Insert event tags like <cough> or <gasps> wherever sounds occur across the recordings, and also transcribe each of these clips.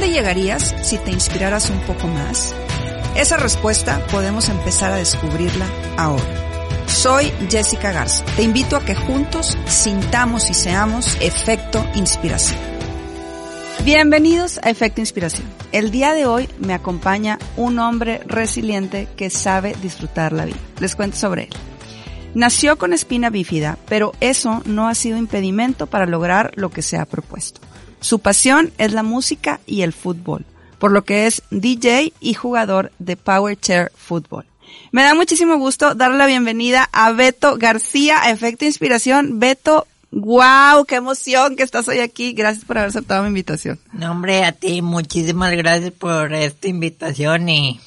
llegarías si te inspiraras un poco más? Esa respuesta podemos empezar a descubrirla ahora. Soy Jessica Garza. Te invito a que juntos sintamos y seamos efecto inspiración. Bienvenidos a Efecto Inspiración. El día de hoy me acompaña un hombre resiliente que sabe disfrutar la vida. Les cuento sobre él. Nació con espina bífida, pero eso no ha sido impedimento para lograr lo que se ha propuesto. Su pasión es la música y el fútbol, por lo que es DJ y jugador de Power Chair Fútbol. Me da muchísimo gusto darle la bienvenida a Beto García, Efecto Inspiración. Beto, wow, qué emoción que estás hoy aquí. Gracias por haber aceptado mi invitación. No, hombre, a ti muchísimas gracias por esta invitación y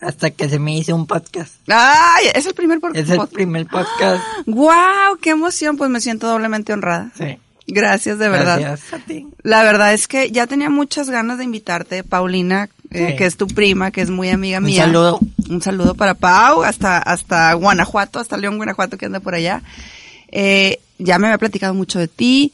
hasta que se me hizo un podcast. Ay, es el primer podcast. Es el primer podcast. <gasps> Wow, qué emoción, pues me siento doblemente honrada. Sí. Gracias, de verdad. Gracias a ti. La verdad es que ya tenía muchas ganas de invitarte, Paulina, eh, Sí. que es tu prima, que es muy amiga Un mía. saludo. Un saludo para Pau, hasta, hasta Guanajuato, hasta León, Guanajuato, que anda por allá. Eh, ya me había platicado mucho de ti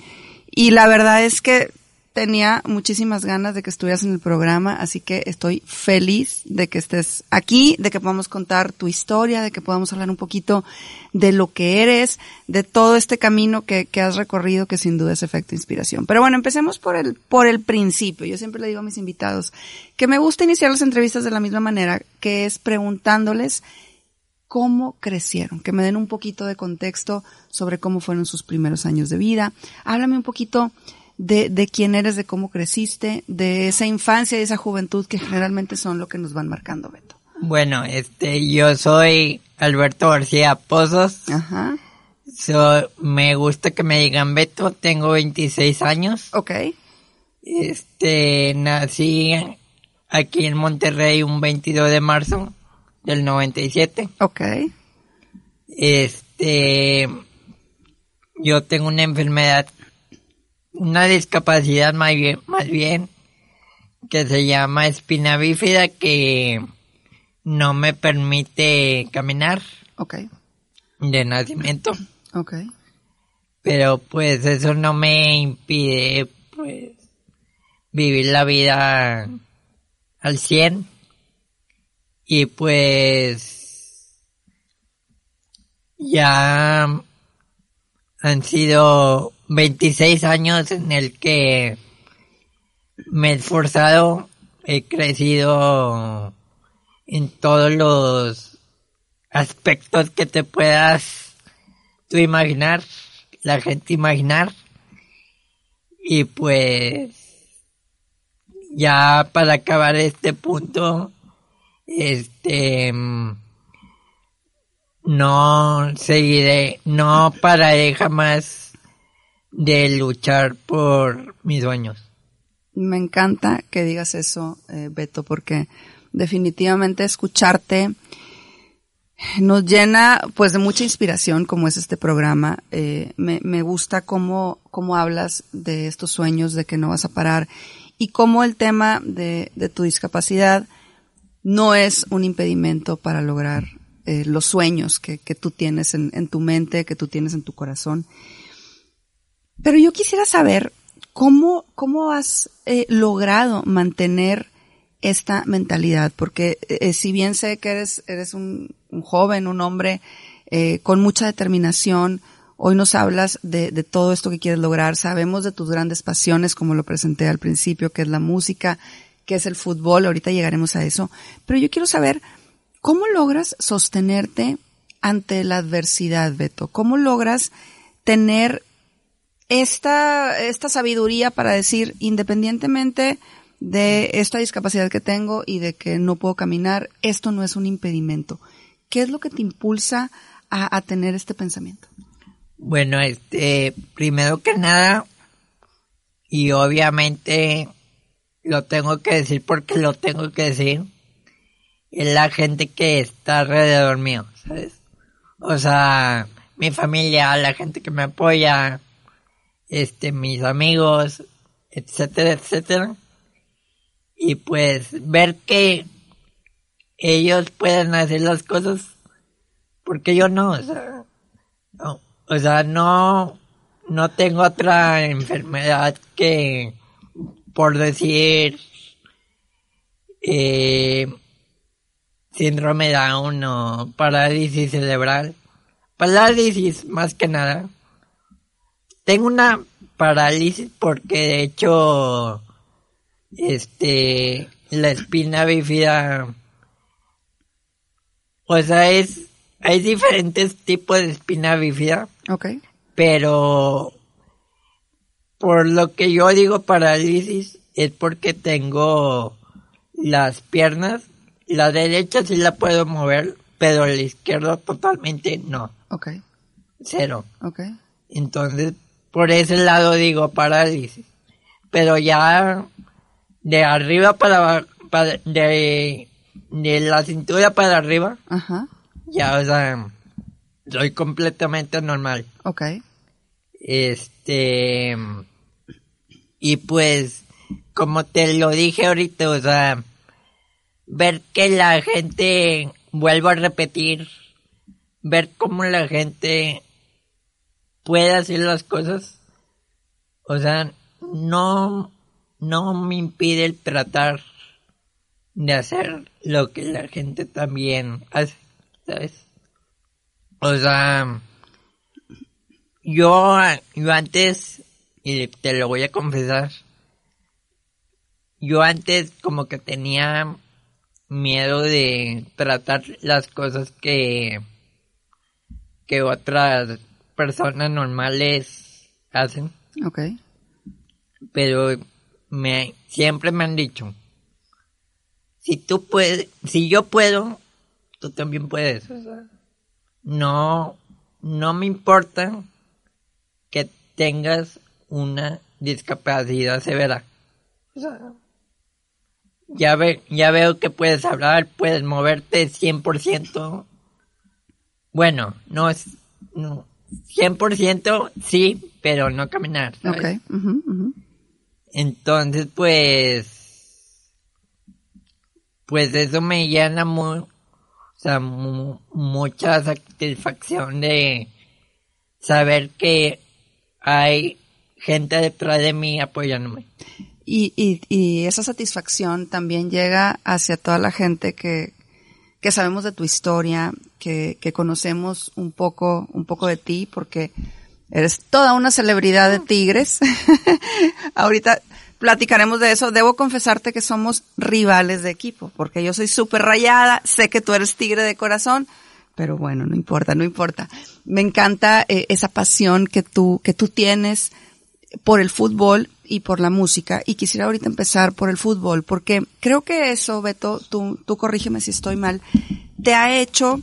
y la verdad es que tenía muchísimas ganas de que estuvieras en el programa, así que estoy feliz de que estés aquí, de que podamos contar tu historia, de que podamos hablar un poquito de lo que eres, de todo este camino que, que has recorrido, que sin duda es efecto inspiración. Pero bueno, empecemos por el, por el principio. Yo siempre le digo a mis invitados que me gusta iniciar las entrevistas de la misma manera, que es preguntándoles cómo crecieron, que me den un poquito de contexto sobre cómo fueron sus primeros años de vida. Háblame un poquito de, de quién eres, de cómo creciste, de esa infancia y esa juventud que generalmente son lo que nos van marcando, Beto. Bueno, este, yo soy Alberto García Pozos. Ajá. So, me gusta que me digan Beto, tengo 26 años. Ok. Este, nací aquí en Monterrey un 22 de marzo del 97. Ok. Este, yo tengo una enfermedad, una discapacidad más bien, más bien, que se llama espina bífida que no me permite caminar Ok. de nacimiento, Ok. pero pues eso no me impide pues vivir la vida al 100 y pues ya han sido 26 años en el que me he esforzado, he crecido en todos los aspectos que te puedas tú imaginar, la gente imaginar. Y pues ya para acabar este punto, este no seguiré, no pararé jamás de luchar por mis sueños. Me encanta que digas eso, eh, Beto, porque definitivamente escucharte nos llena pues de mucha inspiración como es este programa. Eh, me, me gusta cómo, cómo hablas de estos sueños, de que no vas a parar y cómo el tema de, de tu discapacidad no es un impedimento para lograr eh, los sueños que, que tú tienes en, en tu mente, que tú tienes en tu corazón. Pero yo quisiera saber cómo, cómo has eh, logrado mantener esta mentalidad, porque eh, si bien sé que eres, eres un, un joven, un hombre eh, con mucha determinación, Hoy nos hablas de, de, todo esto que quieres lograr. Sabemos de tus grandes pasiones, como lo presenté al principio, que es la música, que es el fútbol. Ahorita llegaremos a eso. Pero yo quiero saber, ¿cómo logras sostenerte ante la adversidad, Beto? ¿Cómo logras tener esta, esta sabiduría para decir, independientemente de esta discapacidad que tengo y de que no puedo caminar, esto no es un impedimento. ¿Qué es lo que te impulsa a, a tener este pensamiento? Bueno, este, primero que nada, y obviamente lo tengo que decir porque lo tengo que decir, es la gente que está alrededor mío, ¿sabes? O sea, mi familia, la gente que me apoya, este, mis amigos, etcétera, etcétera. Y pues ver que ellos pueden hacer las cosas porque yo no, o sea, no, o sea, no, no tengo otra enfermedad que, por decir, eh, síndrome Down o parálisis cerebral. Parálisis más que nada. Tengo una parálisis porque de hecho, este, la espina bífida, o sea, es, hay diferentes tipos de espina bífida. Ok. Pero, por lo que yo digo parálisis, es porque tengo las piernas, la derecha sí la puedo mover, pero la izquierda totalmente no. Ok. Cero. Ok. Entonces, por ese lado digo parálisis. Pero ya de arriba para, para de, de la cintura para arriba, Ajá. ya, o sea, soy completamente normal. Ok. Este, y pues, como te lo dije ahorita, o sea, ver que la gente, vuelvo a repetir, ver cómo la gente puede hacer las cosas, o sea, no, no me impide el tratar de hacer lo que la gente también hace, ¿sabes? O sea, yo, yo antes, y te lo voy a confesar, yo antes como que tenía miedo de tratar las cosas que, que otras personas normales hacen, Ok. pero me, siempre me han dicho, si tú puedes, si yo puedo, tú también puedes. O sea, no, no me importa que tengas una discapacidad severa. O sea, ya, ve, ya veo que puedes hablar, puedes moverte 100%. Bueno, no es, no, 100% sí, pero no caminar. ¿sabes? Entonces, pues, pues eso me llena mu- o sea, mu- mucha satisfacción de saber que hay gente detrás de mí apoyándome. Y, y, y esa satisfacción también llega hacia toda la gente que, que sabemos de tu historia, que, que conocemos un poco, un poco de ti, porque eres toda una celebridad de Tigres. <laughs> Ahorita platicaremos de eso. Debo confesarte que somos rivales de equipo, porque yo soy súper rayada, sé que tú eres tigre de corazón, pero bueno, no importa, no importa. Me encanta eh, esa pasión que tú, que tú tienes por el fútbol y por la música. Y quisiera ahorita empezar por el fútbol, porque creo que eso, Beto, tú, tú corrígeme si estoy mal, te ha hecho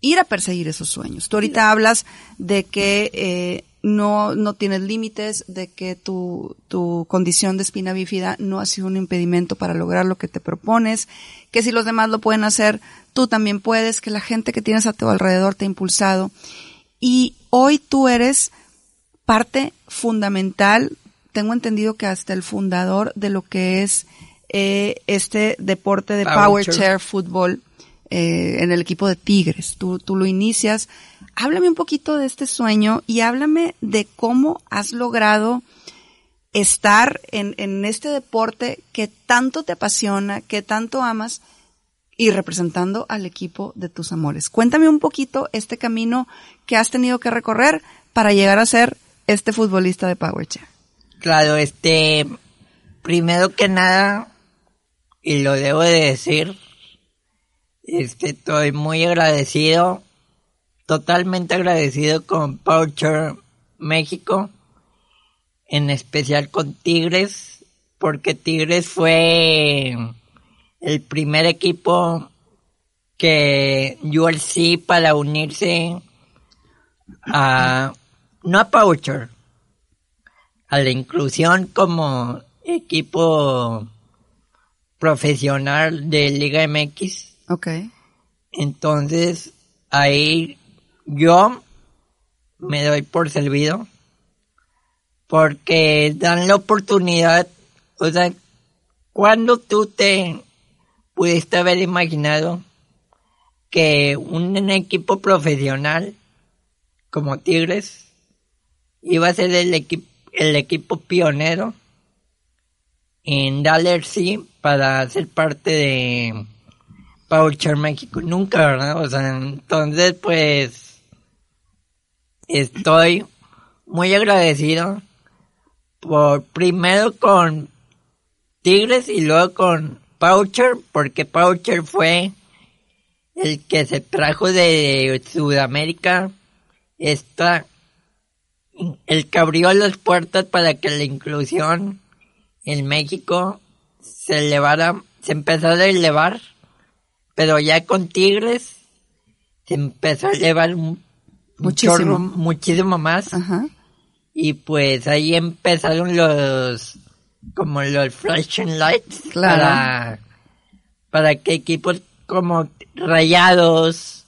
ir a perseguir esos sueños. Tú ahorita hablas de que eh, no, no tienes límites, de que tu, tu condición de espina bífida no ha sido un impedimento para lograr lo que te propones, que si los demás lo pueden hacer, tú también puedes, que la gente que tienes a tu alrededor te ha impulsado. Y hoy tú eres parte fundamental, tengo entendido que hasta el fundador de lo que es eh, este deporte de Power Power, chair. Chair Fútbol eh, en el equipo de Tigres. Tú, tú lo inicias. Háblame un poquito de este sueño y háblame de cómo has logrado estar en, en este deporte que tanto te apasiona, que tanto amas y representando al equipo de tus amores. Cuéntame un poquito este camino que has tenido que recorrer para llegar a ser este futbolista de Power Chair? Claro, este, primero que nada, y lo debo de decir, este, estoy muy agradecido, totalmente agradecido con Power México, en especial con Tigres, porque Tigres fue el primer equipo que ULC para unirse a, no a Poucher, a la inclusión como equipo profesional de Liga MX. Ok. Entonces, ahí yo me doy por servido porque dan la oportunidad, o sea, cuando tú te pudiste haber imaginado que un equipo profesional como Tigres iba a ser el, equipo el equipo pionero en Daller sí para ser parte de Poucher México. Nunca, ¿verdad? O sea, entonces pues estoy muy agradecido por primero con Tigres y luego con Poucher, porque Poucher fue el que se trajo de Sudamérica esta el que abrió las puertas para que la inclusión en México se elevara, se empezó a elevar, pero ya con Tigres se empezó a elevar muchísimo, muchísimo más. Y pues ahí empezaron los, como los flashing lights para, para que equipos como Rayados,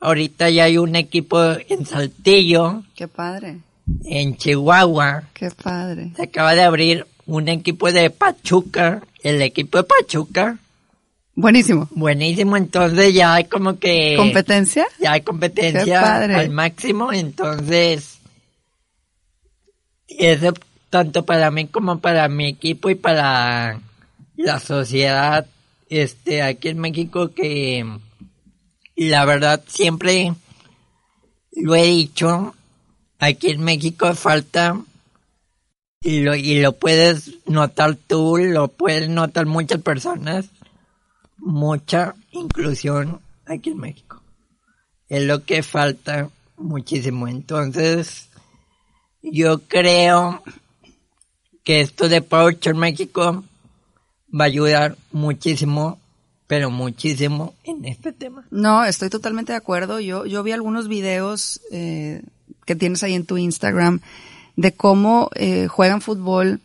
ahorita ya hay un equipo en Saltillo. Qué padre en Chihuahua. Qué padre. Se acaba de abrir un equipo de Pachuca, el equipo de Pachuca. Buenísimo. Buenísimo, entonces ya hay como que... ¿Competencia? Ya hay competencia al máximo, entonces... Eso tanto para mí como para mi equipo y para la sociedad este aquí en México que la verdad siempre lo he dicho aquí en México falta y lo, y lo puedes notar tú, lo pueden notar muchas personas, mucha inclusión aquí en México. Es lo que falta muchísimo. Entonces, yo creo que esto de Power México va a ayudar muchísimo, pero muchísimo en este tema. No, estoy totalmente de acuerdo. Yo, yo vi algunos videos eh, que tienes ahí en tu Instagram de cómo eh, juegan fútbol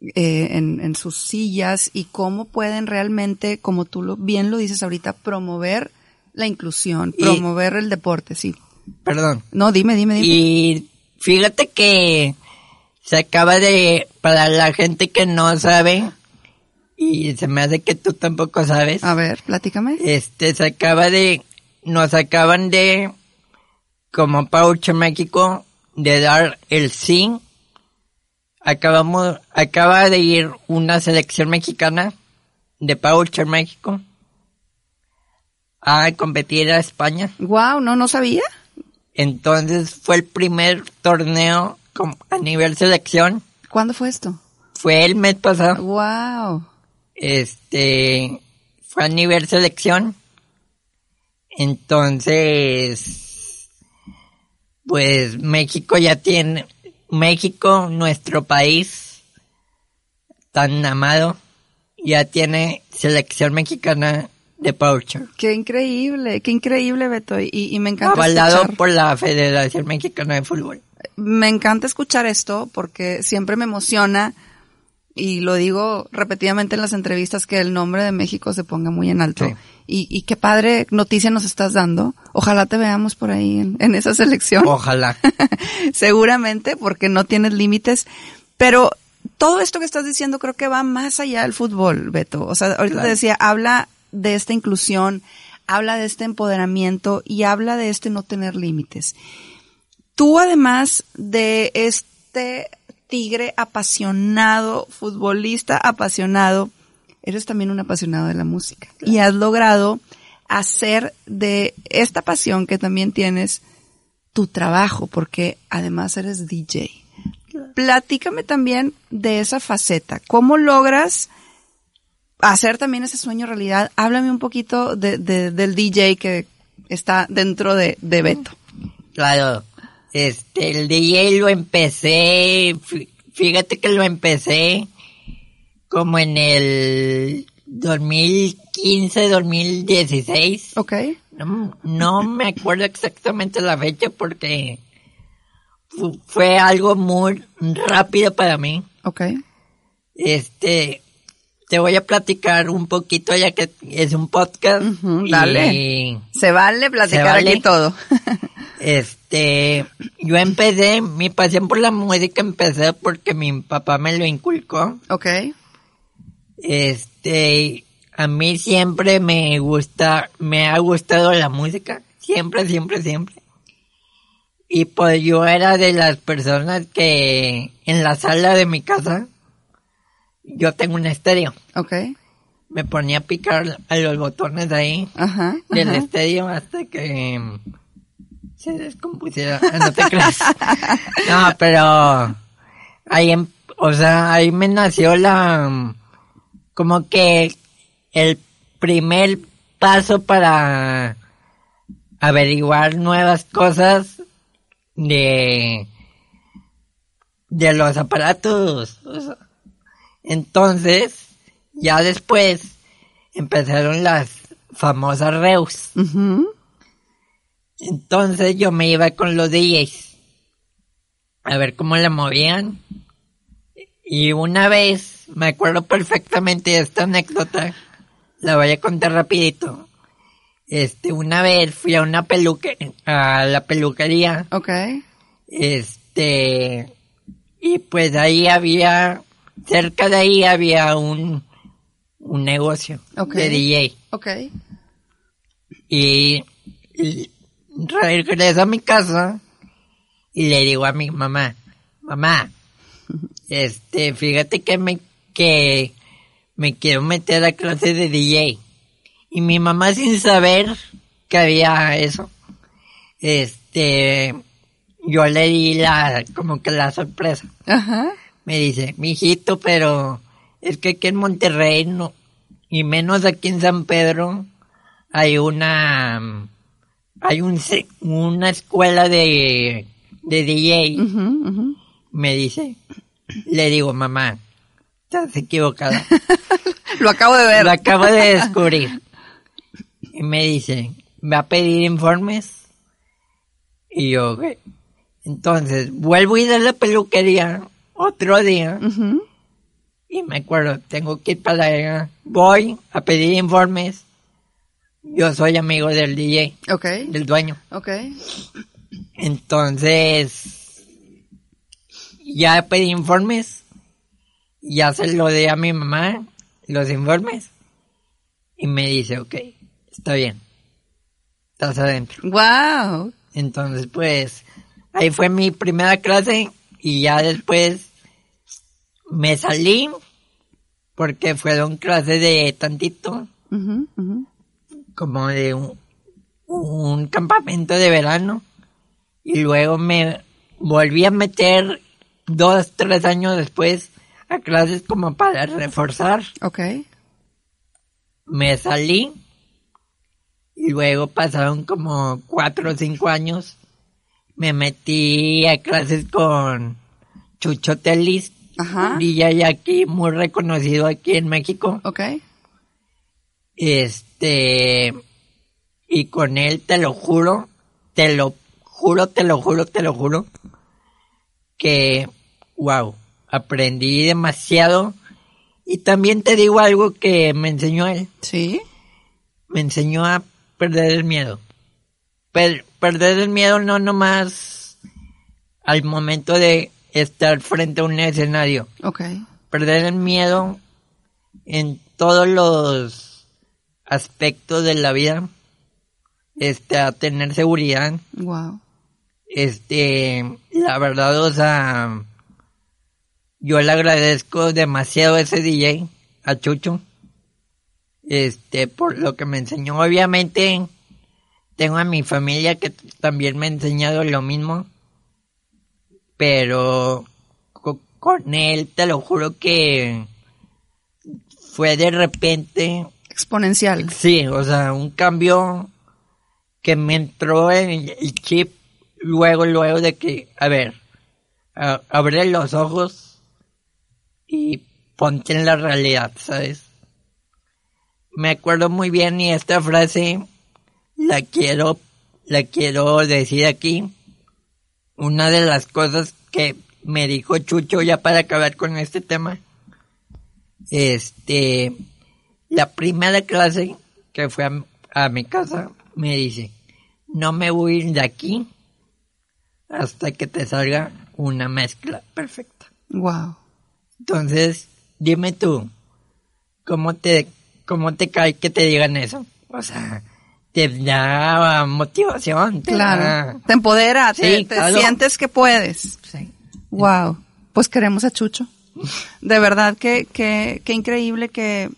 eh, en, en, sus sillas y cómo pueden realmente, como tú lo, bien lo dices ahorita, promover la inclusión, promover el deporte, sí. Perdón. No, dime, dime, dime. Y fíjate que se acaba de, para la gente que no sabe, y se me hace que tú tampoco sabes. A ver, platícame. Este, se acaba de, nos acaban de como Paucho México de dar el sí. Acabamos, acaba de ir una selección mexicana de Paucher México a competir a España. Wow, no, no sabía. Entonces fue el primer torneo a nivel selección. ¿Cuándo fue esto? Fue el mes pasado. Wow. Este, fue a nivel selección. Entonces, pues México ya tiene, México, nuestro país tan amado, ya tiene selección mexicana de Poucher. Qué increíble, qué increíble, Beto, y, me encanta Avalado por la Federación Mexicana de Fútbol. Me encanta escuchar esto porque siempre me emociona y lo digo repetidamente en las entrevistas que el nombre de México se ponga muy en alto. Y, y, qué padre noticia nos estás dando. Ojalá te veamos por ahí en, esa selección. Ojalá. <laughs> Seguramente, porque no tienes límites. Pero todo esto que estás diciendo creo que va más allá del fútbol, Beto. O sea, ahorita te decía, habla de esta inclusión, habla de este empoderamiento y habla de este no tener límites. Tú además de este tigre apasionado, futbolista apasionado, eres también un apasionado de la música. Y has logrado hacer de esta pasión que también tienes tu trabajo, porque además eres DJ. Platícame también de esa faceta. ¿Cómo logras hacer también ese sueño realidad? Háblame un poquito de, de- del DJ que está dentro de, de Beto. Claro, este, el DJ lo empecé, fí- fíjate que lo empecé como en el 2015, 2016. ¿Ok? No, no me acuerdo exactamente la fecha porque fu- fue algo muy rápido para mí. ¿Ok? Este, te voy a platicar un poquito ya que es un podcast. Dale. Se vale platicar ¿Se vale? aquí todo. <laughs> Este, yo empecé, mi pasión por la música empecé porque mi papá me lo inculcó. ¿Ok? Este, a mí siempre me gusta, me ha gustado la música. Siempre, siempre, siempre. Y pues yo era de las personas que en la sala de mi casa, yo tengo un estéreo. ¿Ok? Me ponía a picar a los botones ahí Ajá. del ajá. estadio hasta que se descompusiera. Ah, No te creas. <laughs> No, pero ahí, em- o sea, ahí me nació la, como que el primer paso para averiguar nuevas cosas de, de los aparatos. o sea. Entonces, ya después empezaron las famosas Reus. Entonces yo me iba con los DJs a ver cómo la movían. Y una vez, me acuerdo perfectamente de esta anécdota, la voy a contar rapidito. Este, una vez fui a una peluque, a la peluquería, ¿Ok? este, y pues ahí había, cerca de ahí había un, un negocio de DJ. ¿Ok? Y, y regreso a mi casa y le digo a mi mamá, mamá, este, fíjate que me, que me quiero meter a clase de DJ. Y mi mamá sin saber que había eso, este, yo le di la, como que la sorpresa. Ajá. Me dice, mijito, pero es que aquí en Monterrey no, y menos aquí en San Pedro, hay una, hay un, una escuela de, de DJ. Me dice, le digo, mamá, estás equivocada. <laughs> Lo acabo de ver. Lo acabo de descubrir. Y me dice, ¿va a pedir informes? Y yo, entonces, vuelvo a ir a la peluquería otro día. Y me acuerdo, tengo que ir para allá. Voy a pedir informes. Yo soy amigo del DJ, Ok. del dueño. Ok. Entonces, ya pedí informes. Ya se lo di a mi mamá, los informes. Y me dice, ok, está bien. Estás adentro. Wow. Entonces, pues, ahí fue mi primera clase y ya después me salí porque fueron clases de tantito, ujú. como de un, un campamento de verano y luego me volví a meter dos, tres años después a clases como para reforzar. Ok. Me salí y luego pasaron como cuatro o cinco años. Me metí a clases con Chucho Telis, Ajá. DJ aquí, muy reconocido aquí en México. Ok. Este, y con él te lo juro, te lo juro, te lo juro, te lo juro, que, wow, aprendí demasiado. Y también te digo algo que me enseñó él. Sí. me enseñó a perder el miedo. Per- perder el miedo no nomás al momento de estar frente a un escenario. Ok. Perder el miedo en todos los aspectos de la vida. Este, a tener seguridad. Wow. Este, la verdad, o sea, yo le agradezco demasiado a ese DJ, a Chucho, este, por lo que me enseñó. Obviamente, tengo a mi familia que también me ha enseñado lo mismo, pero co- con él te lo juro que fue de repente, Exponencial. sí, o sea, un cambio que me entró en el chip luego, luego de que, a ver, a- abre los ojos y ponte en la realidad, ¿sabes? Me acuerdo muy bien y esta frase la quiero, la quiero decir aquí. Una de las cosas que me dijo Chucho ya para acabar con este tema. Este, la primera clase que fue a, a mi casa me dice, no me voy a ir de aquí hasta que te salga una mezcla perfecta. Wow. Entonces, dime tú, ¿cómo te, cómo te cae que te digan eso? O sea, te da motivación. te Claro. da- Te empodera, te, Sí, te claro. sientes que puedes. Sí. Wow. Pues queremos a Chucho. De verdad que, que, que increíble que,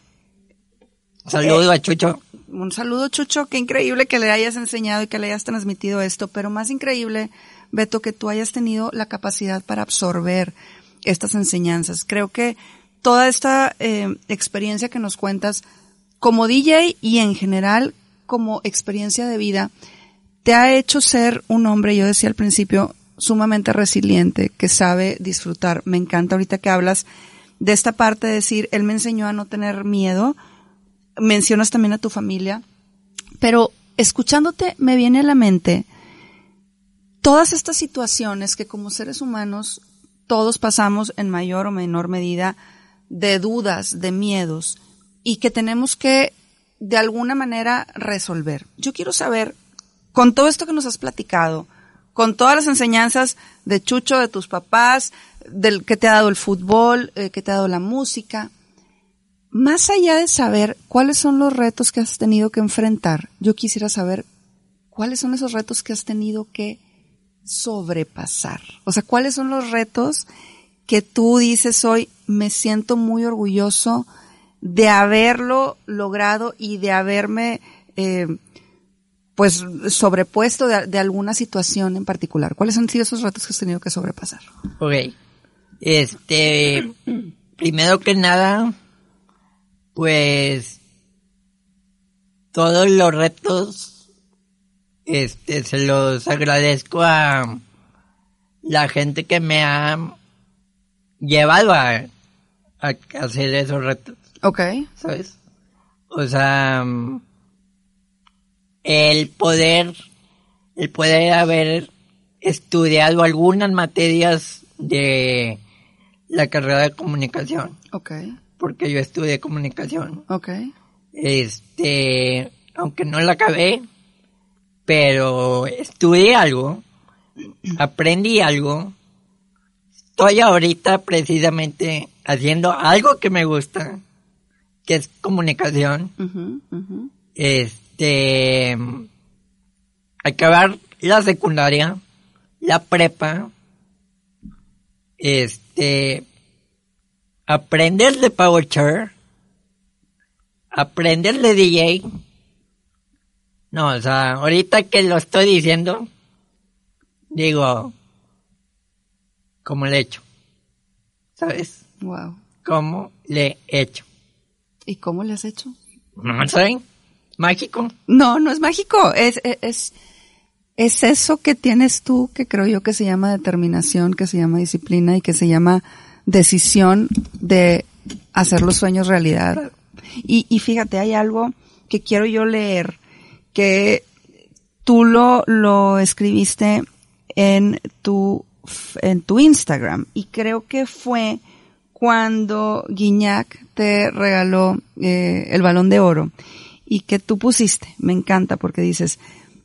Saludo a Chucho. un saludo Chucho, qué increíble que le hayas enseñado y que le hayas transmitido esto, pero más increíble, Beto, que tú hayas tenido la capacidad para absorber estas enseñanzas. Creo que toda esta eh, experiencia que nos cuentas como DJ y en general como experiencia de vida, te ha hecho ser un hombre, yo decía al principio, sumamente resiliente, que sabe disfrutar. Me encanta ahorita que hablas de esta parte de decir, él me enseñó a no tener miedo, mencionas también a tu familia, pero escuchándote me viene a la mente todas estas situaciones que como seres humanos todos pasamos en mayor o menor medida de dudas, de miedos y que tenemos que de alguna manera resolver. Yo quiero saber, con todo esto que nos has platicado, con todas las enseñanzas de Chucho, de tus papás, del que te ha dado el fútbol, eh, que te ha dado la música, más allá de saber cuáles son los retos que has tenido que enfrentar, yo quisiera saber cuáles son esos retos que has tenido que sobrepasar. O sea, cuáles son los retos que tú dices hoy, me siento muy orgulloso de haberlo logrado y de haberme, eh, pues, sobrepuesto de, alguna situación en particular. ¿Cuáles han sido esos retos que has tenido que sobrepasar? Ok. Este, primero que nada, pues, todos los retos, este, se los agradezco a la gente que me ha llevado a, a hacer esos retos, Ok. ¿sabes? O sea, el poder, el poder haber estudiado algunas materias de la carrera de comunicación, Ok. porque yo estudié comunicación. Ok. Este, aunque no la acabé, pero estudié algo, aprendí algo. Estoy ahorita precisamente haciendo algo que me gusta, que es comunicación. Ujú, ujú. Este, acabar la secundaria, la prepa, este, aprender de Power Chair, aprender de DJ. No, o sea, ahorita que lo estoy diciendo, digo, ¿cómo le he hecho? ¿Sabes? Wow. ¿Cómo le he hecho? ¿Y cómo le has hecho? No sé, mágico. No, no es mágico. Es, es, es, es eso que tienes tú que creo yo que se llama determinación, que se llama disciplina y que se llama decisión de hacer los sueños realidad. Y, y fíjate, hay algo que quiero yo leer que tú lo, lo escribiste en tu, en tu Instagram y creo que fue cuando Guiñac te regaló eh, el balón de oro y que tú pusiste, me encanta porque dices,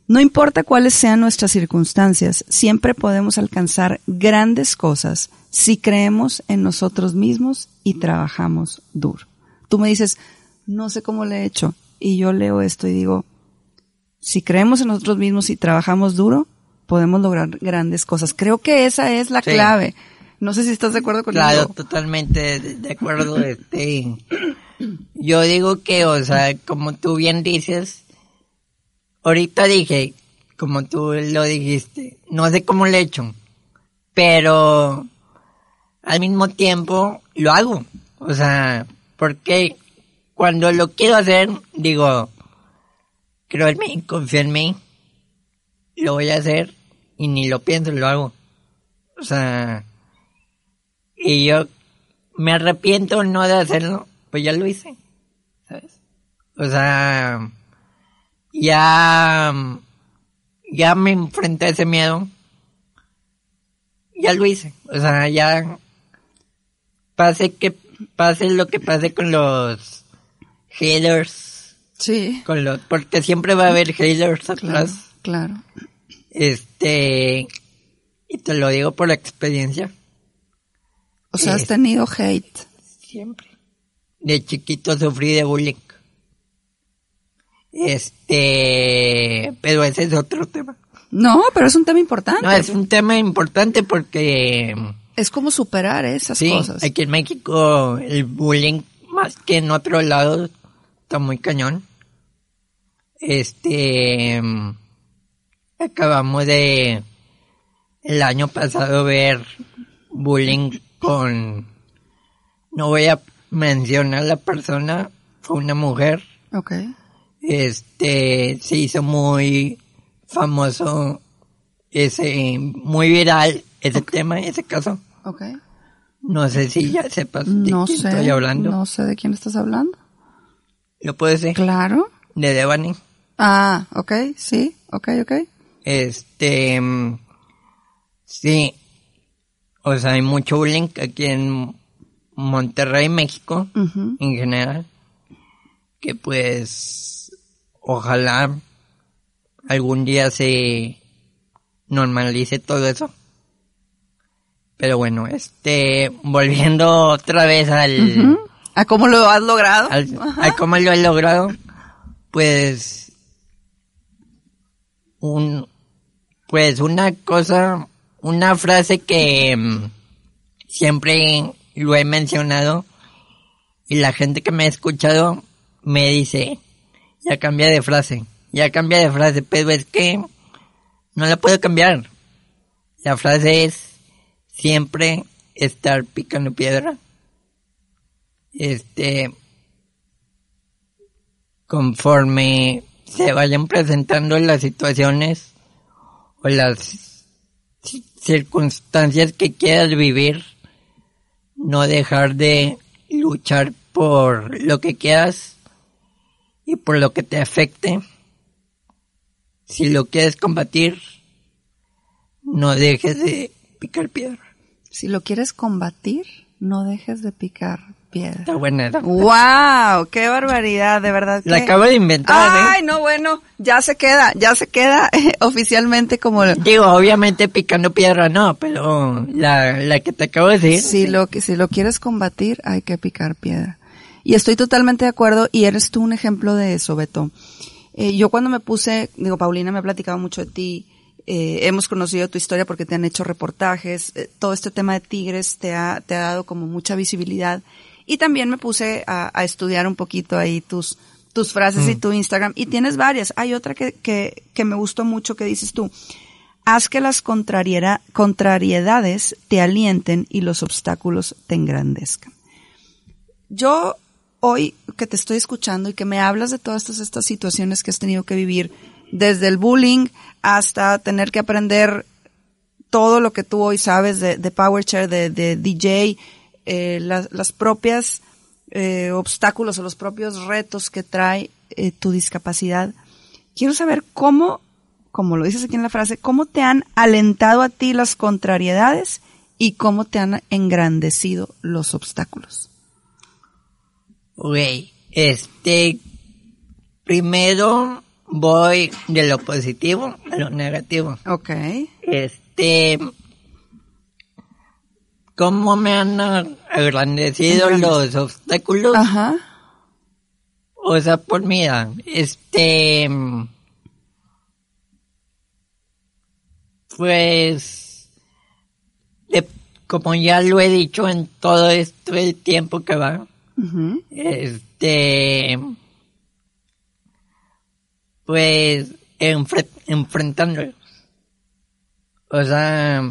no importa cuáles sean nuestras circunstancias, siempre podemos alcanzar grandes cosas si creemos en nosotros mismos y trabajamos duro. Tú me dices, no sé cómo le he hecho, y yo leo esto y digo, si creemos en nosotros mismos y trabajamos duro, podemos lograr grandes cosas. Creo que esa es la Sí. clave. No sé si estás de acuerdo conmigo. Claro, totalmente de, acuerdo. Este, yo digo que, o sea, como tú bien dices, ahorita dije, como tú lo dijiste, no sé cómo le he hecho, pero al mismo tiempo lo hago. O sea, porque cuando lo quiero hacer, digo, creo en mí, confío en mí, lo voy a hacer y ni lo pienso, lo hago. O sea, y yo me arrepiento no de hacerlo, pues ya lo hice, ¿sabes? O sea, ya, ya me enfrenté a ese miedo, ya lo hice, o sea, ya pase que pase lo que pase con los haters, Sí. con los, porque siempre va a haber haters Claro, atrás. claro. Este, y te lo digo por experiencia, O sea, has tenido hate. siempre. De chiquito sufrí de bullying. Este, pero ese es otro tema. No, pero es un tema importante. No, es un tema importante porque, Es como superar esas sí, cosas. aquí en México el bullying, más que en otro lado, está muy cañón. Este, acabamos de, el año pasado ver bullying con, no voy a mencionar la persona, fue una mujer, Ok. este, se hizo muy famoso, ese, muy viral ese tema, ese caso. Ok. No sé si ya sepas de No quién sé. estoy hablando. No sé de quién estás hablando. ¿Lo puedo decir? Claro. De Devani. Ah, ok, sí, ok, ok. Este, mm, sí, o sea, hay mucho bullying aquí en Monterrey, México, en general, que pues, ojalá algún día se normalice todo eso. Pero bueno, este, volviendo otra vez al. ¿A cómo lo has logrado? al, a cómo lo he logrado, pues un pues una cosa, una frase que mm, siempre lo he mencionado y la gente que me ha escuchado me dice, ya cambia de frase, ya cambia de frase, pero es que no la puedo cambiar. La frase es siempre estar picando piedra. Este, conforme se vayan presentando las situaciones o las circunstancias que quieras vivir, no dejar de luchar por lo que quieras y por lo que te afecte. Si lo quieres combatir, no dejes de picar piedra. Si lo quieres combatir, no dejes de picar piedra. Está buena esa. ¡Wow! ¡Qué barbaridad! De verdad. La que- acabo de inventar, ¿eh? Ay, no, bueno, ya se queda, ya se queda eh, <laughs> oficialmente como Digo, obviamente picando piedra no, pero la, la que te acabo de decir. si lo que si lo quieres combatir, hay que picar piedra. Y estoy totalmente de acuerdo y eres tú un ejemplo de eso, Beto. Eh, yo cuando me puse, digo, Paulina me ha platicado mucho de ti, eh, hemos conocido tu historia porque te han hecho reportajes, eh, todo este tema de tigres te ha, te ha dado como mucha visibilidad. Y también me puse a, a estudiar un poquito ahí tus, tus frases y tu Instagram. Y tienes varias. Hay otra que, que, que me gustó mucho que dices tú. Haz que las contrariedades te alienten y los obstáculos te engrandezcan. Yo hoy que te estoy escuchando y que me hablas de todas estas, estas situaciones que has tenido que vivir, desde el bullying hasta tener que aprender todo lo que tú hoy sabes de, de PowerShare, de, de DJ, eh, las, las propias eh, obstáculos o los propios retos que trae eh, tu discapacidad. Quiero saber cómo, como lo dices aquí en la frase, cómo te han alentado a ti las contrariedades y cómo te han engrandecido los obstáculos. Este, primero voy de lo positivo a lo negativo. Ok. Este, ¿cómo me han agrandecido los obstáculos? Ajá. O sea, por mira, este, pues, de- como ya lo he dicho en todo esto el tiempo que va, Ujú. este, pues, enfre- enfrentándolos. O sea,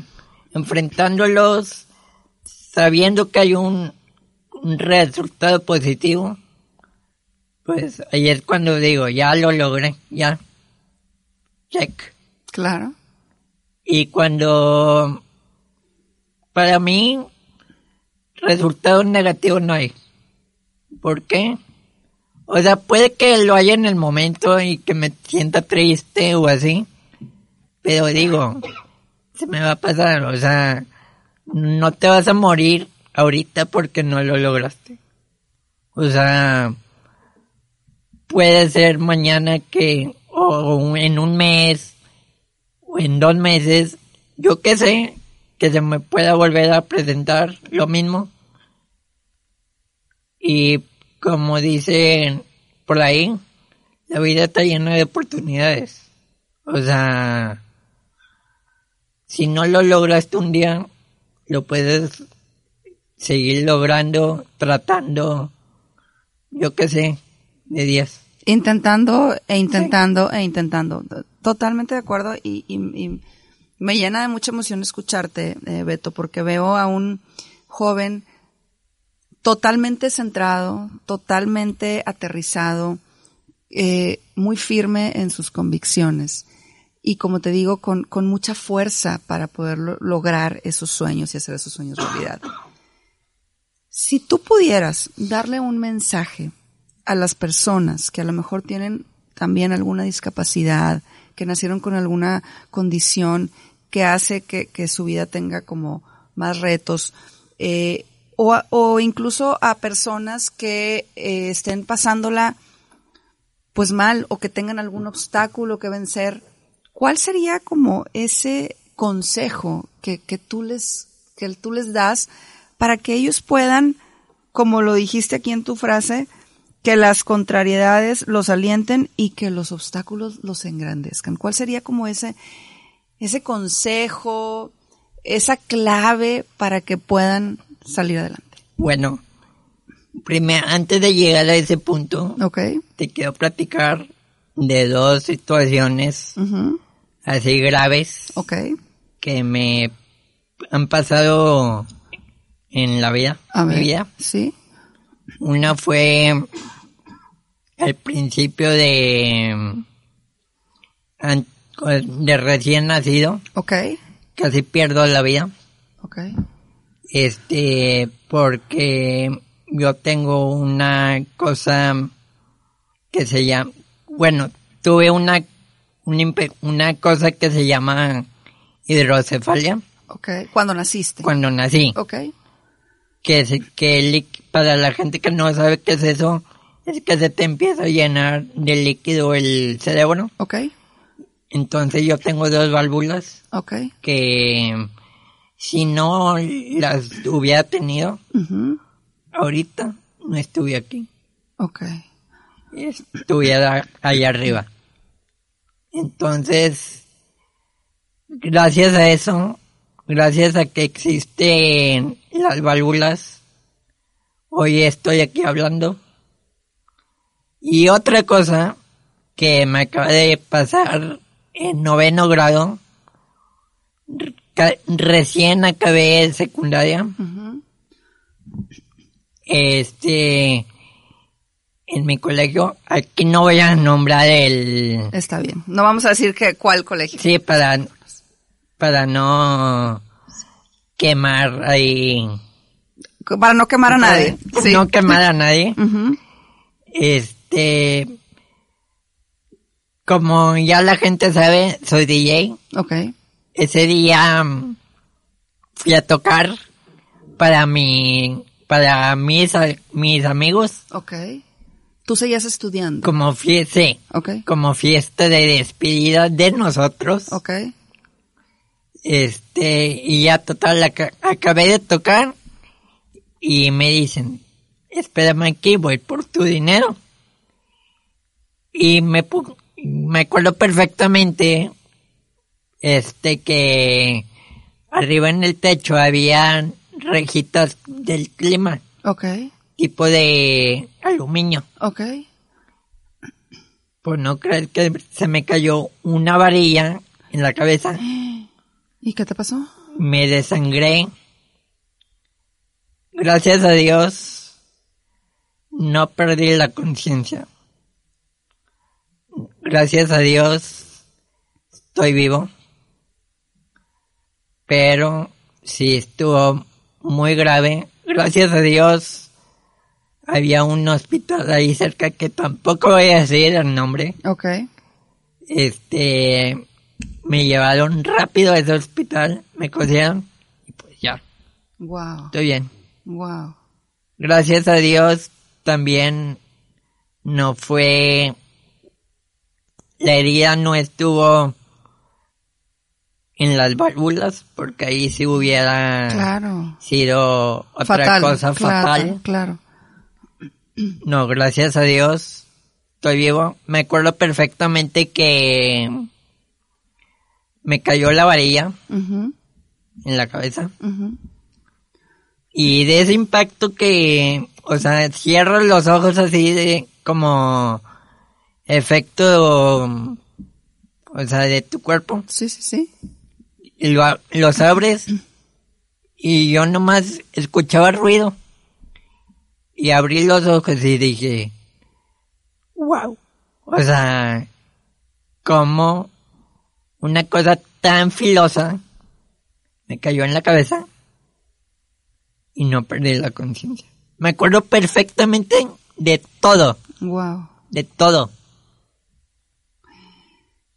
enfrentándolos sabiendo que hay un, un resultado positivo, pues ahí es cuando digo, ya lo logré, ya. Check. Claro. Y cuando, para mí, resultados negativos no hay. ¿Por qué? O sea, puede que lo haya en el momento y que me sienta triste o así. Pero digo, se me va a pasar. O sea, no te vas a morir ahorita porque no lo lograste. O sea, puede ser mañana que, o en un mes, o en dos meses, yo qué sé, que se me pueda volver a presentar lo mismo. Y como dicen por ahí, la vida está llena de oportunidades. O sea, si no lo lograste un día, lo puedes seguir logrando, tratando, yo qué sé, de días. Intentando e intentando e intentando. Totalmente de acuerdo y, y- y me llena de mucha emoción escucharte, eh, Beto, porque veo a un joven totalmente centrado, totalmente aterrizado, eh, muy firme en sus convicciones y como te digo, con, con mucha fuerza para poder lo- lograr esos sueños y hacer esos sueños realidad. Si tú pudieras darle un mensaje a las personas que a lo mejor tienen también alguna discapacidad, que nacieron con alguna condición que hace que, que su vida tenga como más retos, eh, o incluso a personas que eh, estén pasándola pues mal o que tengan algún obstáculo que vencer, ¿cuál sería como ese consejo que, que tú les, que tú les das para que ellos puedan, como lo dijiste aquí en tu frase, que las contrariedades los alienten y que los obstáculos los engrandezcan? ¿Cuál sería como ese, ese consejo, esa clave para que puedan salir adelante? Bueno, primero, antes de llegar a ese punto, ¿Ok? te quiero platicar de dos situaciones. Así graves Ok. que me han pasado en la vida, A mi ver. vida. Sí. Una fue al principio de de recién nacido, Ok. casi pierdo la vida, Ok. este, porque yo tengo una cosa que se llama, bueno, tuve una, una, cosa que se llama hidrocefalia Ok. Cuando naciste. cuando nací. Ok. que es que el para la gente que no sabe qué es eso, es que se te empieza a llenar de líquido el cerebro. Ok. Entonces yo tengo dos válvulas Ok. que si no las hubiera tenido, ahorita no estuve aquí. Ok. Estuviera allá arriba. Entonces, gracias a eso, gracias a que existen las válvulas, hoy estoy aquí hablando. Y otra cosa que me acaba de pasar en noveno grado, recién acabé secundaria, este, en mi colegio, aquí no voy a nombrar el, Está bien. No vamos a decir que cuál colegio. Sí, para, para no quemar ahí. Para no quemar a nadie. Sí. No quemar a nadie. <laughs> Este, como ya la gente sabe, soy DJ. Ok. Ese día fui a tocar para mi, para mis, mis amigos Ok. Tú seguías estudiando. como fiesta, como fiesta de despedida de nosotros. Ok. Este, y ya total, aca- acabé de tocar y me dicen, espérame aquí, voy por tu dinero. Y me, me acuerdo perfectamente, este, que arriba en el techo había rejitas del clima, Ok. Tipo de aluminio. Ok. por no creer que se me cayó una varilla en la cabeza. <gasps> ¿Y qué te pasó? Me desangré. Gracias a Dios, no perdí la conciencia. Gracias a Dios, estoy vivo. Pero sí estuvo muy grave. Gracias a Dios, había un hospital ahí cerca que tampoco voy a decir el nombre. Ok. Este, me llevaron rápido a ese hospital, me cosieron y pues ya, Wow. estoy bien. Wow. Gracias a Dios también no fue, la herida no estuvo en las válvulas porque ahí sí hubiera Claro. sido otra fatal. cosa claro, fatal. Claro. No, gracias a Dios estoy vivo. Me acuerdo perfectamente que me cayó la varilla en la cabeza. Y de ese impacto que, o sea, cierro los ojos así de como efecto, o sea, de tu cuerpo. Sí, sí, sí. Y lo, los abres y yo nomás escuchaba ruido. Y abrí los ojos y dije, wow. O sea, como una cosa tan filosa me cayó en la cabeza y no perdí la conciencia. Me acuerdo perfectamente de todo, Wow. de todo.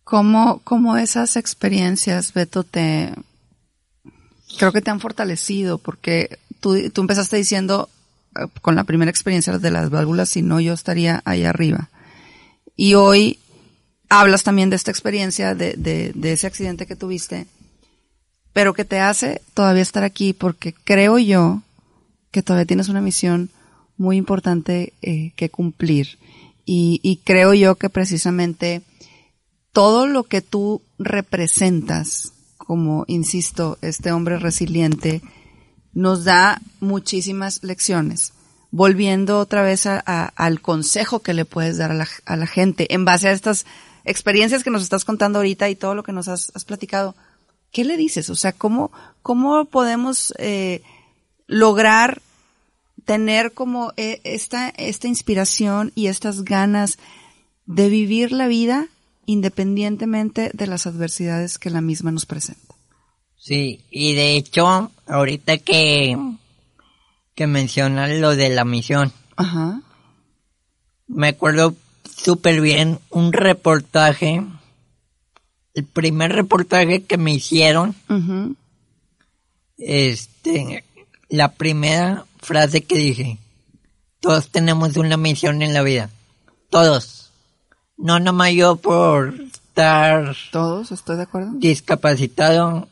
¿Cómo, cómo esas experiencias, Beto, te creo que te han fortalecido? Porque tú, tú empezaste diciendo con la primera experiencia de las válvulas, si no yo estaría ahí arriba. Y hoy hablas también de esta experiencia, de, de, ese accidente que tuviste, pero que te hace todavía estar aquí porque creo yo que todavía tienes una misión muy importante eh, que cumplir. Y, y creo yo que precisamente todo lo que tú representas, como insisto, este hombre resiliente, nos da muchísimas lecciones. Volviendo otra vez a- al consejo que le puedes dar a la, a la gente en base a estas experiencias que nos estás contando ahorita y todo lo que nos has, platicado, ¿qué le dices? O sea, ¿cómo, cómo podemos eh, lograr tener como eh, esta, esta inspiración y estas ganas de vivir la vida independientemente de las adversidades que la misma nos presenta. Sí, y de hecho, ahorita que, que mencionan lo de la misión, Ajá. me acuerdo súper bien un reportaje, el primer reportaje que me hicieron, este, la primera frase que dije, todos tenemos una misión en la vida, todos, no nomás yo por estar Todos, estoy de acuerdo. discapacitado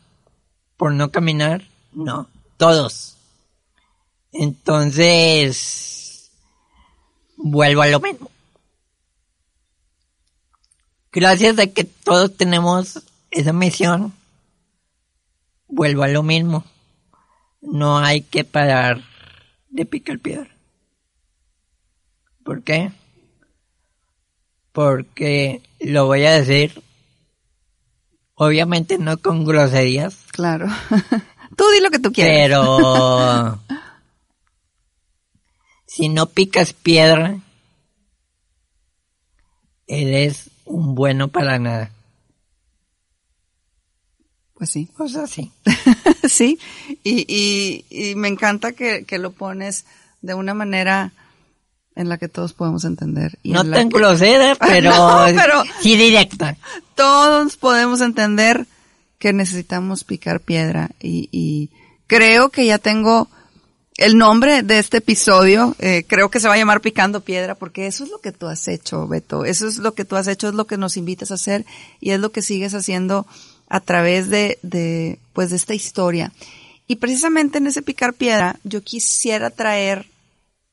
por no caminar, no, todos. Entonces, vuelvo a lo mismo. Gracias a que todos tenemos esa misión, vuelvo a lo mismo. No hay que parar de picar piedra. ¿Por qué? Porque lo voy a decir, obviamente no con groserías, Claro. <laughs> tú di lo que tú quieras. pero si no picas piedra, eres un bueno para nada. Pues sí. O sea, <laughs> sí. Y, y, y me encanta que, que lo pones de una manera en la que todos podemos entender. Y No en tan que grosera, <laughs> pero, No, pero- sí directa. todos podemos entender que necesitamos picar piedra. Y, y creo que ya tengo el nombre de este episodio. eh, creo que se va a llamar Picando Piedra porque eso es lo que tú has hecho, Beto. Eso es lo que tú has hecho, es lo que nos invitas a hacer y es lo que sigues haciendo a través de, de, pues de esta historia. Y precisamente en ese picar piedra, yo quisiera traer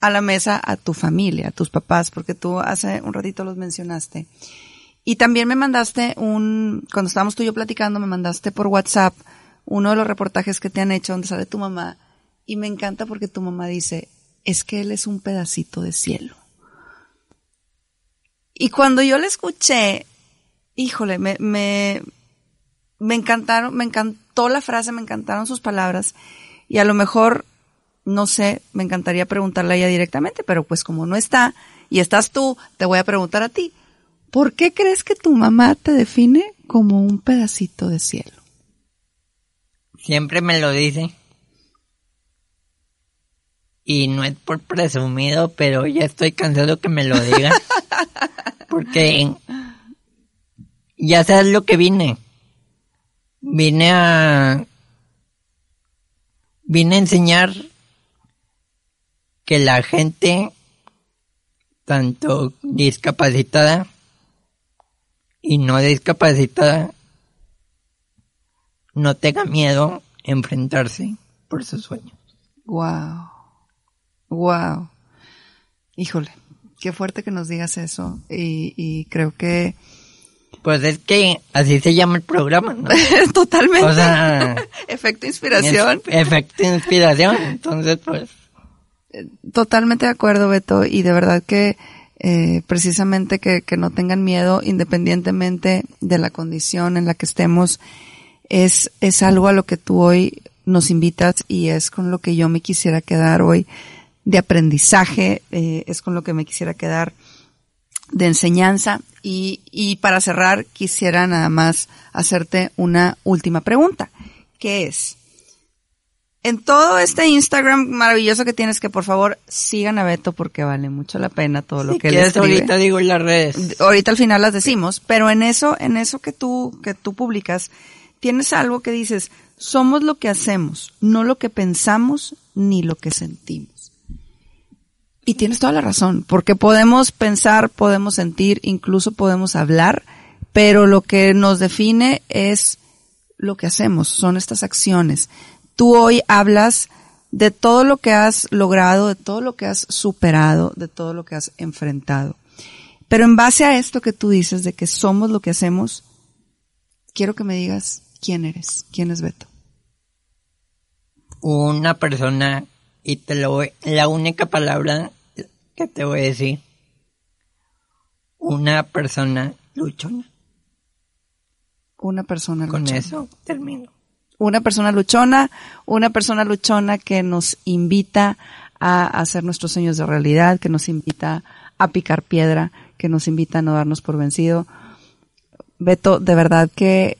a la mesa a tu familia, a tus papás, porque tú hace un ratito los mencionaste. Y también me mandaste un, cuando estábamos tú y yo platicando, me mandaste por WhatsApp uno de los reportajes que te han hecho donde sale tu mamá. Y me encanta porque tu mamá dice, es que él es un pedacito de cielo. Y cuando yo la escuché, híjole, me, me, me encantaron, me encantó la frase, me encantaron sus palabras. Y a lo mejor, no sé, me encantaría preguntarle a ella directamente, pero pues como no está y estás tú, te voy a preguntar a ti. ¿Por qué crees que tu mamá te define como un pedacito de cielo? Siempre me lo dice. Y no es por presumido, pero ya estoy cansado que me lo diga. <laughs> Porque ya sabes lo que vine. Vine a... Vine a enseñar que la gente, tanto discapacitada y no discapacitada, no tenga miedo a enfrentarse por sus sueños. Wow. Wow. Híjole, qué fuerte que nos digas eso. Y, y creo que. Pues es que así se llama el programa, ¿no? <laughs> Totalmente. O sea, <laughs> efecto inspiración. efecto inspiración. Entonces, pues, Totalmente de acuerdo, Beto. Y de verdad que eh, precisamente que, que no tengan miedo, independientemente de la condición en la que estemos, es, es algo a lo que tú hoy nos invitas y es con lo que yo me quisiera quedar hoy de aprendizaje, eh, es con lo que me quisiera quedar de enseñanza. Y, y para cerrar quisiera nada más hacerte una última pregunta, que es, en todo este Instagram maravilloso que tienes, que por favor sigan a Beto porque vale mucho la pena todo lo que él escribe. ahorita digo en las redes. Ahorita al final las decimos, pero en eso, en eso que tú, que tú publicas, tienes algo que dices, somos lo que hacemos, no lo que pensamos ni lo que sentimos. Y tienes toda la razón, porque podemos pensar, podemos sentir, incluso podemos hablar, pero lo que nos define es lo que hacemos, son estas acciones. Tú hoy hablas de todo lo que has logrado, de todo lo que has superado, de todo lo que has enfrentado. Pero en base a esto que tú dices de que somos lo que hacemos, quiero que me digas quién eres, quién es Beto. Una persona, y te lo voy, la única palabra que te voy a decir, una persona luchona. Una persona Con luchona. eso termino. Una persona luchona, una persona luchona que nos invita a hacer nuestros sueños de realidad, que nos invita a picar piedra, que nos invita a no darnos por vencido. Beto, de verdad que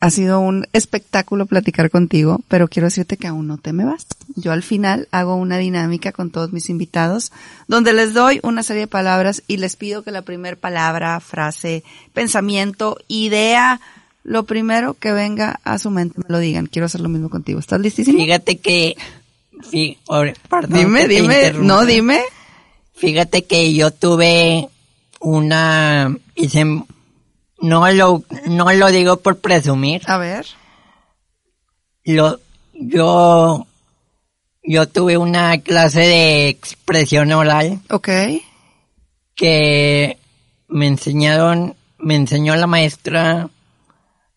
ha sido un espectáculo platicar contigo, pero quiero decirte que aún no te me vas. Yo al final hago una dinámica con todos mis invitados, donde les doy una serie de palabras y les pido que la primera palabra, frase, pensamiento, idea, lo primero que venga a su mente me lo digan. Quiero hacer lo mismo contigo. ¿Estás listísimo? Fíjate que, ore- perdón Dime, dime, no dime. Fíjate que yo tuve una, hice, no lo, no lo digo por presumir, A ver. lo, yo, yo tuve una clase de expresión oral Ok. que me enseñaron, me enseñó la maestra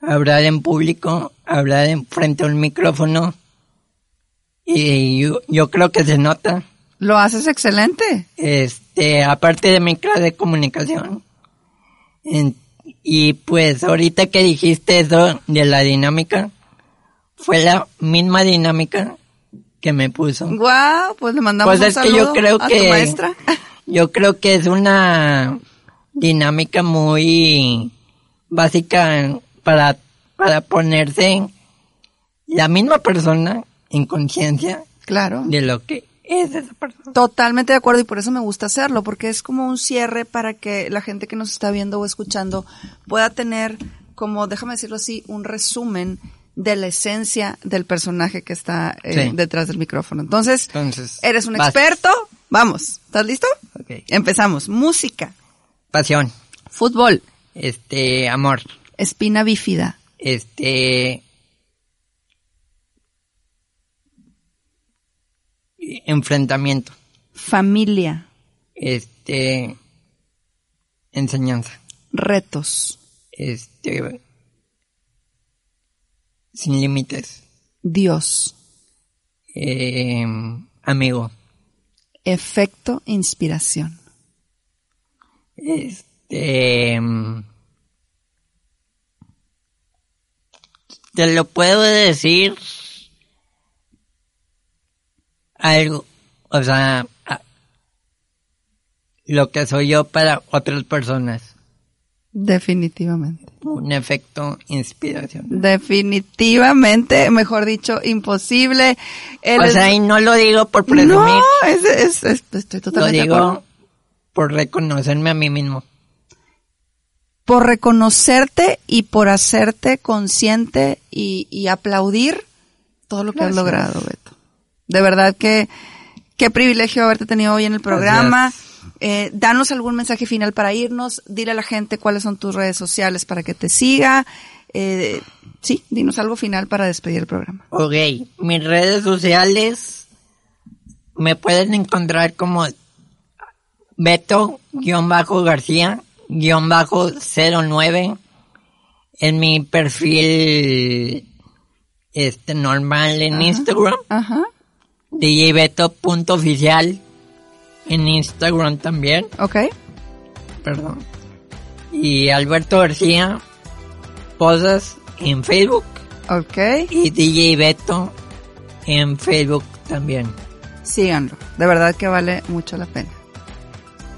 hablar en público, hablar en frente a un micrófono y yo, yo creo que se nota. Lo haces excelente. este, aparte de mi clase de comunicación. En- y pues ahorita que dijiste eso de la dinámica, fue la misma dinámica que me puso. Guau, pues le mandamos Pues un que yo creo a que- tu maestra. <laughs> Yo creo que es una dinámica muy básica para, para ponerse la misma persona en conciencia Claro. de lo que es esa persona. Totalmente de acuerdo y por eso me gusta hacerlo, porque es como un cierre para que la gente que nos está viendo o escuchando pueda tener como, déjame decirlo así, un resumen de la esencia del personaje que está eh, Sí. detrás del micrófono. Entonces, Entonces, eres un vas. experto. Vamos, ¿estás listo? Ok. Empezamos. Música, Pasión. fútbol, este amor, espina bífida, este enfrentamiento, familia, este enseñanza, retos, este sin límites, Dios, eh, amigo, efecto inspiración, Este... Te lo puedo decir algo, o sea, lo que soy yo para otras personas. Definitivamente. Un efecto inspiración. Definitivamente, mejor dicho, imposible. o sea, y no lo digo por presumir. No, es, es, estoy totalmente Lo digo por reconocerme a mí mismo. Por reconocerte y por hacerte consciente y, y aplaudir todo lo que has logrado, Beto. De verdad que qué privilegio haberte tenido hoy en el programa. Eh, danos algún mensaje final para irnos. Dile a la gente cuáles son tus redes sociales para que te siga. Eh, sí, dinos algo final para despedir el programa. Ok, mis redes sociales me pueden encontrar como Beto-García-09 en mi perfil este normal en Instagram. Ajá. DJBeto.oficial en Instagram también. Ok. Perdón. Y Alberto García Posas en Facebook. Ok. Y DJ Beto en Facebook también. Síganlo. De verdad que vale mucho la pena.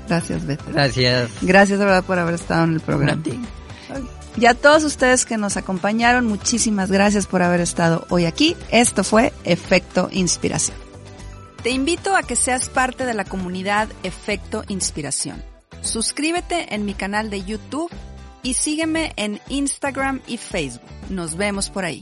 Gracias, Beto. Gracias. Gracias de verdad por haber estado en el programa. Y a todos ustedes que nos acompañaron, muchísimas gracias por haber estado hoy aquí. Esto fue Efecto Inspiración. Te invito a que seas parte de la comunidad Efecto Inspiración. Suscríbete en mi canal de YouTube y sígueme en Instagram y Facebook. Nos vemos por ahí.